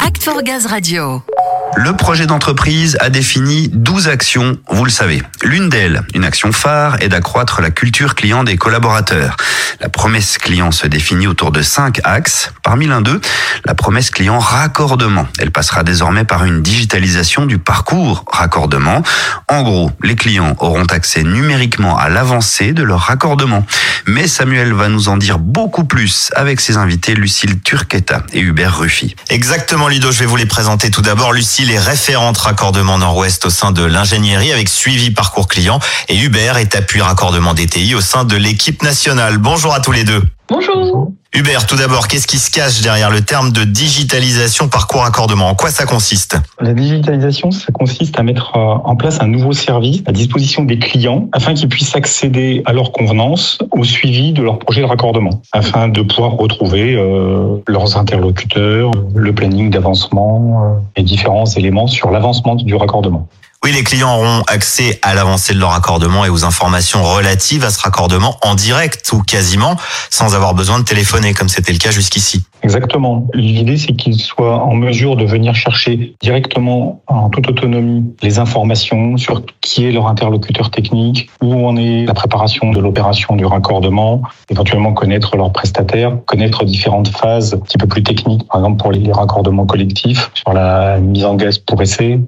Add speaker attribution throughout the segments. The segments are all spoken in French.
Speaker 1: Act for Gaz Radio.
Speaker 2: Le projet d'entreprise a défini 12 actions, vous le savez. L'une d'elles, une action phare, est d'accroître la culture client des collaborateurs. La promesse client se définit autour de 5 axes. Parmi l'un d'eux, la promesse client raccordement. Elle passera désormais par une digitalisation du parcours raccordement. En gros, les clients auront accès numériquement à l'avancée de leur raccordement. Mais Samuel va nous en dire beaucoup plus avec ses invités Lucille Turqueta et Hubert Ruffy.
Speaker 3: Exactement Ludo, je vais vous les présenter tout d'abord. Lucille les référentes raccordement Nord-Ouest au sein de l'ingénierie avec suivi parcours client et Hubert est appui raccordement DTI au sein de l'équipe nationale. Bonjour à tous les deux.
Speaker 4: Bonjour.
Speaker 3: Hubert, tout d'abord, qu'est-ce qui se cache derrière le terme de digitalisation parcours accordement? En quoi ça consiste?
Speaker 4: La digitalisation, ça consiste à mettre euh, en place un nouveau service à disposition des clients afin qu'ils puissent accéder à leur convenance au suivi de leur projet de raccordement, afin de pouvoir retrouver euh, leurs interlocuteurs, le planning d'avancement euh, et différents éléments sur l'avancement du raccordement.
Speaker 3: Oui, les clients auront accès à l'avancée de leur raccordement et aux informations relatives à ce raccordement en direct ou quasiment sans avoir besoin de téléphoner comme c'était le cas jusqu'ici.
Speaker 4: Exactement. L'idée, c'est qu'ils soient en mesure de venir chercher directement, en toute autonomie, les informations sur qui est leur interlocuteur technique, où en est la préparation de l'opération du raccordement, éventuellement connaître leur prestataire, connaître différentes phases un petit peu plus techniques, par exemple pour les raccordements collectifs, sur la mise en gaz pour essai,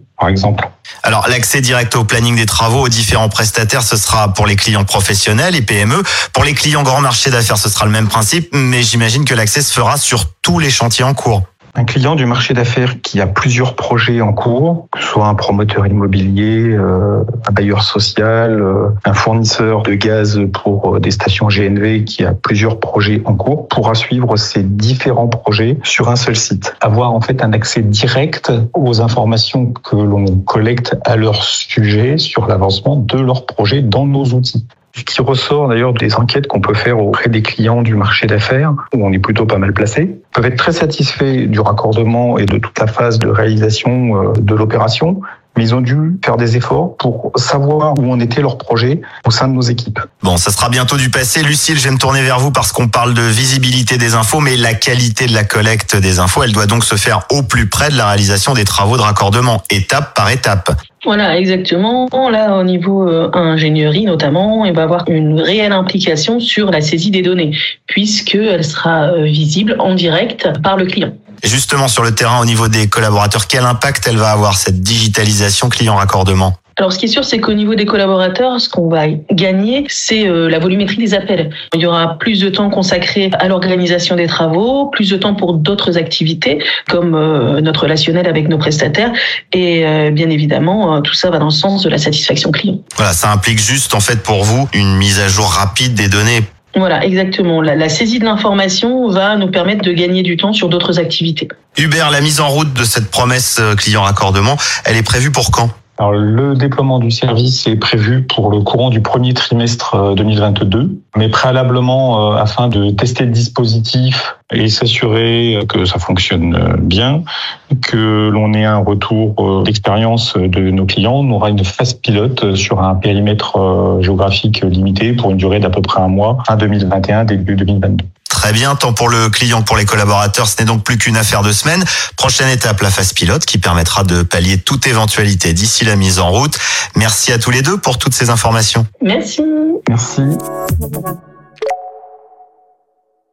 Speaker 3: Alors l'accès direct au planning des travaux aux différents prestataires, ce sera pour les clients professionnels et PME. Pour les clients grand marché d'affaires, ce sera le même principe, mais j'imagine que l'accès se fera sur tous les chantiers en cours.
Speaker 4: Un client du marché d'affaires qui a plusieurs projets en cours, que ce soit un promoteur immobilier, euh, un bailleur social, euh, un fournisseur de gaz pour euh, des stations GNV qui a plusieurs projets en cours, pourra suivre ces différents projets sur un seul site. Avoir en fait un accès direct aux informations que l'on collecte à leur sujet sur l'avancement de leur projet dans nos outils. Qui ressort d'ailleurs des enquêtes qu'on peut faire auprès des clients du marché d'affaires, où on est plutôt pas mal placé, peuvent être très satisfaits du raccordement et de toute la phase de réalisation euh, de l'opération, mais ils ont dû faire des efforts pour savoir où en était leur projet au sein de nos équipes.
Speaker 3: Bon, ça sera bientôt du passé. Lucille, je vais me tourner vers vous parce qu'on parle de visibilité des infos, mais la qualité de la collecte des infos, elle doit donc se faire au plus près de la réalisation des travaux de raccordement, étape par étape.
Speaker 5: Voilà, exactement. Là, au niveau euh, ingénierie notamment, il va avoir une réelle implication sur la saisie des données, puisqu'elle sera euh, visible en direct par le client.
Speaker 3: Justement, sur le terrain, au niveau des collaborateurs, quel impact elle va avoir, cette digitalisation client-raccordement?
Speaker 5: Alors, ce qui est sûr, c'est qu'au niveau des collaborateurs, ce qu'on va gagner, c'est euh, la volumétrie des appels. Il y aura plus de temps consacré à l'organisation des travaux, plus de temps pour d'autres activités, comme euh, notre relationnel avec nos prestataires. Et euh, bien évidemment, tout ça va dans le sens de la satisfaction client.
Speaker 3: Voilà, ça implique juste, en fait, pour vous, une mise à jour rapide des données
Speaker 5: voilà, exactement. La, la saisie de l'information va nous permettre de gagner du temps sur d'autres activités.
Speaker 3: Hubert, la mise en route de cette promesse client raccordement, elle est prévue pour quand?
Speaker 4: Alors, le déploiement du service est prévu pour le courant du premier trimestre 2022, mais préalablement, afin de tester le dispositif et s'assurer que ça fonctionne bien, que l'on ait un retour d'expérience de nos clients, on aura une phase pilote sur un périmètre géographique limité pour une durée d'à peu près un mois, fin 2021, début 2022.
Speaker 3: Très bien, tant pour le client que pour les collaborateurs, ce n'est donc plus qu'une affaire de semaine. Prochaine étape, la phase pilote qui permettra de pallier toute éventualité d'ici la mise en route. Merci à tous les deux pour toutes ces informations.
Speaker 5: Merci.
Speaker 4: Merci.